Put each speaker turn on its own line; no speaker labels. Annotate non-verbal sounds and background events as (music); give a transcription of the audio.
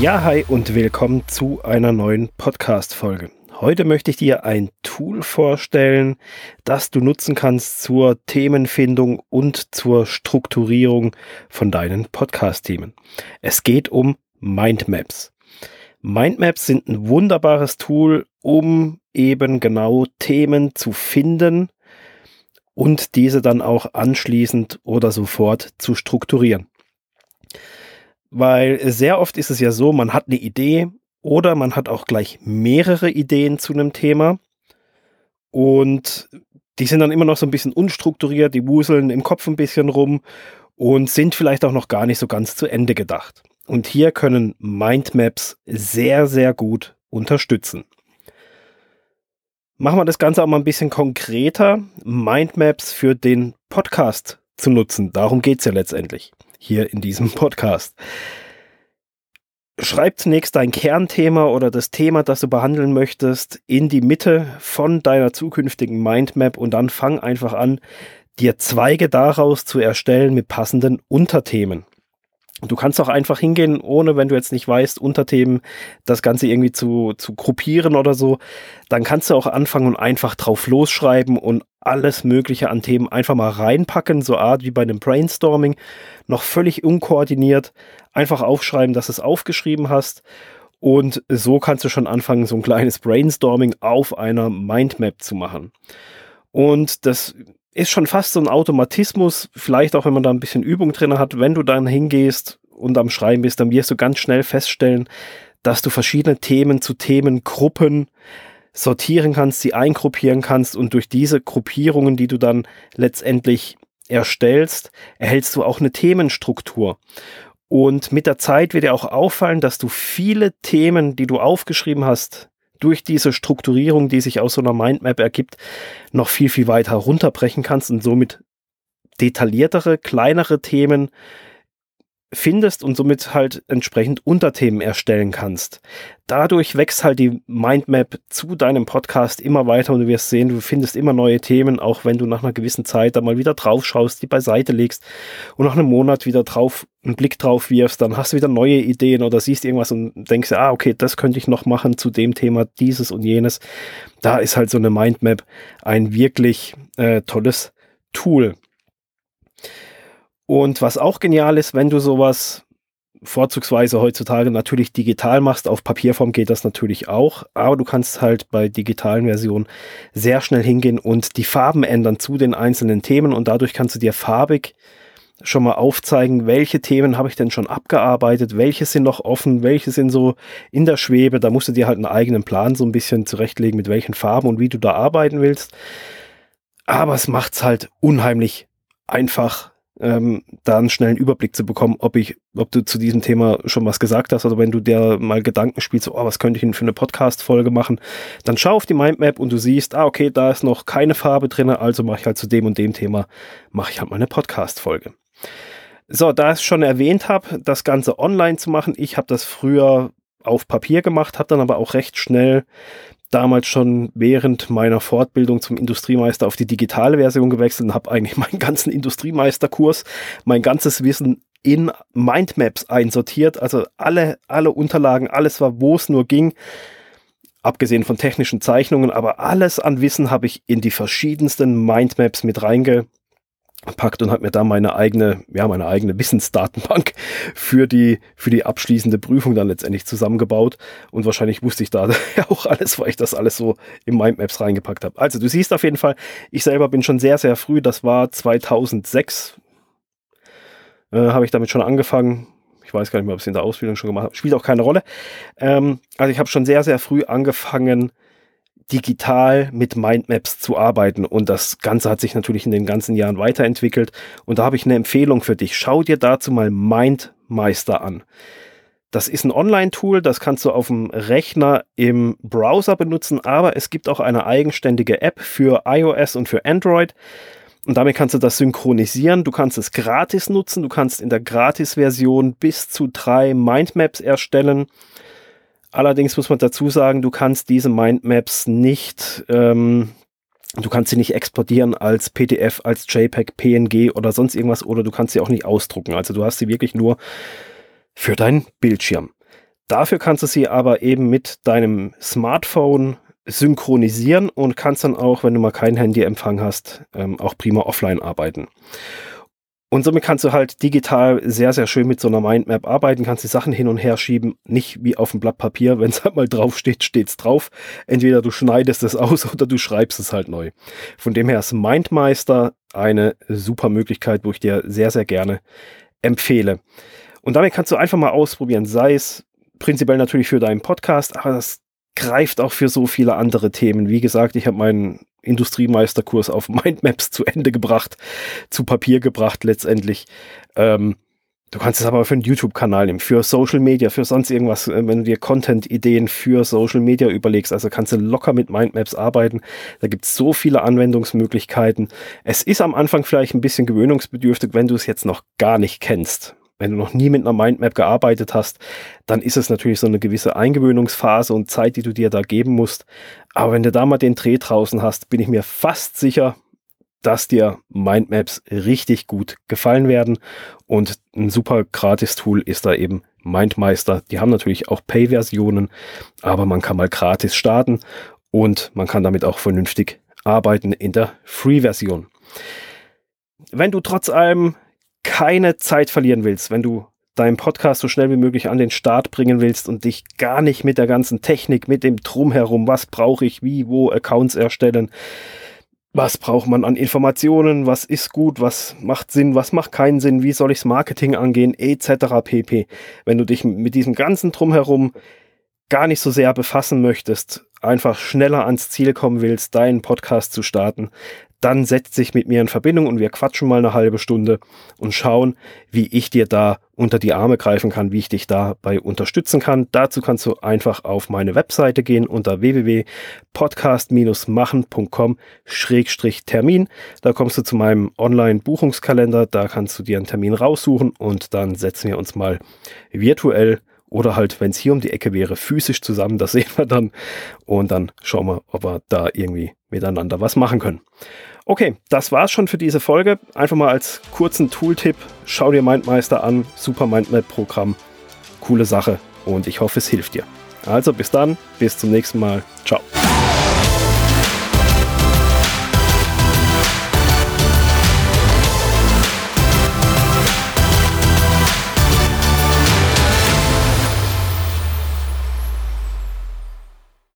Ja, hi und willkommen zu einer neuen Podcast-Folge. Heute möchte ich dir ein Tool vorstellen, das du nutzen kannst zur Themenfindung und zur Strukturierung von deinen Podcast-Themen. Es geht um Mindmaps. Mindmaps sind ein wunderbares Tool, um eben genau Themen zu finden und diese dann auch anschließend oder sofort zu strukturieren. Weil sehr oft ist es ja so, man hat eine Idee oder man hat auch gleich mehrere Ideen zu einem Thema und die sind dann immer noch so ein bisschen unstrukturiert, die wuseln im Kopf ein bisschen rum und sind vielleicht auch noch gar nicht so ganz zu Ende gedacht. Und hier können Mindmaps sehr, sehr gut unterstützen. Machen wir das Ganze auch mal ein bisschen konkreter. Mindmaps für den Podcast zu nutzen. Darum geht es ja letztendlich hier in diesem (laughs) Podcast. Schreib zunächst dein Kernthema oder das Thema, das du behandeln möchtest, in die Mitte von deiner zukünftigen Mindmap und dann fang einfach an, dir Zweige daraus zu erstellen mit passenden Unterthemen. Du kannst auch einfach hingehen, ohne, wenn du jetzt nicht weißt, Unterthemen, das Ganze irgendwie zu, zu gruppieren oder so. Dann kannst du auch anfangen und einfach drauf losschreiben und alles Mögliche an Themen einfach mal reinpacken, so Art wie bei einem Brainstorming, noch völlig unkoordiniert. Einfach aufschreiben, dass du es aufgeschrieben hast. Und so kannst du schon anfangen, so ein kleines Brainstorming auf einer Mindmap zu machen. Und das ist schon fast so ein Automatismus, vielleicht auch wenn man da ein bisschen Übung drin hat, wenn du dann hingehst und am Schreiben bist, dann wirst du ganz schnell feststellen, dass du verschiedene Themen zu Themengruppen sortieren kannst, sie eingruppieren kannst und durch diese Gruppierungen, die du dann letztendlich erstellst, erhältst du auch eine Themenstruktur. Und mit der Zeit wird dir auch auffallen, dass du viele Themen, die du aufgeschrieben hast, durch diese Strukturierung, die sich aus so einer Mindmap ergibt, noch viel, viel weiter runterbrechen kannst und somit detailliertere, kleinere Themen findest und somit halt entsprechend Unterthemen erstellen kannst. Dadurch wächst halt die Mindmap zu deinem Podcast immer weiter und du wirst sehen, du findest immer neue Themen, auch wenn du nach einer gewissen Zeit da mal wieder drauf schaust, die beiseite legst und nach einem Monat wieder drauf einen Blick drauf wirfst, dann hast du wieder neue Ideen oder siehst irgendwas und denkst, ah, okay, das könnte ich noch machen zu dem Thema, dieses und jenes. Da ist halt so eine Mindmap ein wirklich äh, tolles Tool. Und was auch genial ist, wenn du sowas vorzugsweise heutzutage natürlich digital machst, auf Papierform geht das natürlich auch, aber du kannst halt bei digitalen Versionen sehr schnell hingehen und die Farben ändern zu den einzelnen Themen und dadurch kannst du dir farbig schon mal aufzeigen, welche Themen habe ich denn schon abgearbeitet, welche sind noch offen, welche sind so in der Schwebe, da musst du dir halt einen eigenen Plan so ein bisschen zurechtlegen, mit welchen Farben und wie du da arbeiten willst. Aber es macht's halt unheimlich einfach ähm, da einen schnellen Überblick zu bekommen, ob ich, ob du zu diesem Thema schon was gesagt hast oder wenn du dir mal Gedanken spielst, so, oh, was könnte ich denn für eine Podcast-Folge machen, dann schau auf die Mindmap und du siehst, ah, okay, da ist noch keine Farbe drin, also mache ich halt zu dem und dem Thema, mache ich halt mal eine Podcast-Folge. So, da ich schon erwähnt habe, das Ganze online zu machen, ich habe das früher auf Papier gemacht, habe dann aber auch recht schnell damals schon während meiner Fortbildung zum Industriemeister auf die digitale Version gewechselt und habe eigentlich (laughs) meinen ganzen Industriemeisterkurs, mein ganzes Wissen in Mindmaps einsortiert. Also alle, alle Unterlagen, alles war, wo es nur ging, abgesehen von technischen Zeichnungen, aber alles an Wissen habe ich in die verschiedensten Mindmaps mit reinge packt und hat mir da meine eigene, ja, meine eigene Wissensdatenbank (laughs) für die, für die abschließende Prüfung dann letztendlich zusammengebaut. Und wahrscheinlich wusste ich da (laughs) auch alles, weil ich das alles so in Mindmaps reingepackt habe. Also du siehst auf jeden Fall, ich selber bin schon sehr, sehr früh, das war 2006, äh, habe ich damit schon angefangen. Ich weiß gar nicht mehr, ob ich es in der Ausbildung schon gemacht habe. Spielt auch keine Rolle. Ähm, also ich habe schon sehr, sehr früh angefangen, digital mit Mindmaps zu arbeiten. Und das Ganze hat sich natürlich in den ganzen Jahren weiterentwickelt. Und da habe ich eine Empfehlung für dich. Schau dir dazu mal MindMeister an. Das ist ein Online-Tool, das kannst du auf dem Rechner im Browser benutzen, aber es gibt auch eine eigenständige App für iOS und für Android. Und damit kannst du das synchronisieren. Du kannst es gratis nutzen. Du kannst in der Gratis-Version bis zu drei Mindmaps erstellen. Allerdings muss man dazu sagen, du kannst diese Mindmaps nicht, ähm, du kannst sie nicht exportieren als PDF, als JPEG, PNG oder sonst irgendwas oder du kannst sie auch nicht ausdrucken. Also du hast sie wirklich nur für deinen Bildschirm. Dafür kannst du sie aber eben mit deinem Smartphone synchronisieren und kannst dann auch, wenn du mal kein Handyempfang hast, ähm, auch prima offline arbeiten. Und somit kannst du halt digital sehr, sehr schön mit so einer Mindmap arbeiten, kannst die Sachen hin und her schieben, nicht wie auf dem Blatt Papier. (laughs) Wenn es halt mal drauf steht, steht's drauf. Entweder du schneidest es aus (laughs) oder du schreibst es halt neu. Von dem her ist Mindmeister eine super Möglichkeit, wo ich dir sehr, sehr gerne empfehle. Und damit kannst du einfach mal ausprobieren, sei es prinzipiell natürlich für deinen Podcast, aber das greift auch für so viele andere Themen. Wie gesagt, ich habe meinen Industriemeisterkurs auf (laughs) Mindmaps zu Ende gebracht, zu Papier gebracht letztendlich. Ähm, du kannst es aber für einen YouTube-Kanal nehmen, für Social Media, für sonst irgendwas, äh, wenn du dir Content-Ideen für Social Media überlegst. Also kannst du locker mit Mindmaps arbeiten. Da gibt es so viele Anwendungsmöglichkeiten. Es ist am Anfang vielleicht ein bisschen gewöhnungsbedürftig, wenn du es jetzt noch gar nicht kennst wenn du noch nie mit einer Mindmap gearbeitet hast, dann ist es natürlich so eine gewisse Eingewöhnungsphase und Zeit, die du dir da geben musst. Aber wenn du da mal den Dreh draußen hast, bin ich mir fast sicher, dass dir Mindmaps richtig gut gefallen werden. Und ein super Gratis-Tool ist da eben Mindmeister. Die haben natürlich auch Pay-Versionen, aber man kann mal gratis starten und man kann damit auch vernünftig arbeiten in der Free-Version. Wenn du trotz allem keine Zeit verlieren willst, wenn du deinen Podcast so schnell wie möglich an den Start bringen willst und dich gar nicht mit der ganzen Technik, mit dem Drumherum, was brauche ich, wie, wo Accounts erstellen, was braucht man an Informationen, was ist gut, was macht Sinn, was macht keinen Sinn, wie soll ichs Marketing angehen, etc. pp. Wenn du dich mit diesem ganzen Drumherum gar nicht so sehr befassen möchtest, einfach schneller ans Ziel kommen willst, deinen Podcast zu starten, dann setz dich mit mir in Verbindung und wir quatschen mal eine halbe Stunde und schauen, wie ich dir da unter die Arme greifen kann, wie ich dich dabei unterstützen kann. Dazu kannst du einfach auf meine Webseite gehen unter www.podcast-machen.com-termin. Da kommst du zu meinem Online-Buchungskalender, da kannst du dir einen Termin raussuchen und dann setzen wir uns mal virtuell oder halt, wenn es hier um die Ecke wäre, physisch zusammen, das (laughs) sehen wir dann. Und dann schauen wir, ob wir da irgendwie miteinander was machen können. Okay, das war's schon für diese Folge. Einfach mal als kurzen Tooltip. Schau dir Mindmeister an. Super Mindmap-Programm. Coole Sache. Und ich hoffe, es hilft dir. Also bis dann. Bis zum nächsten Mal. Ciao.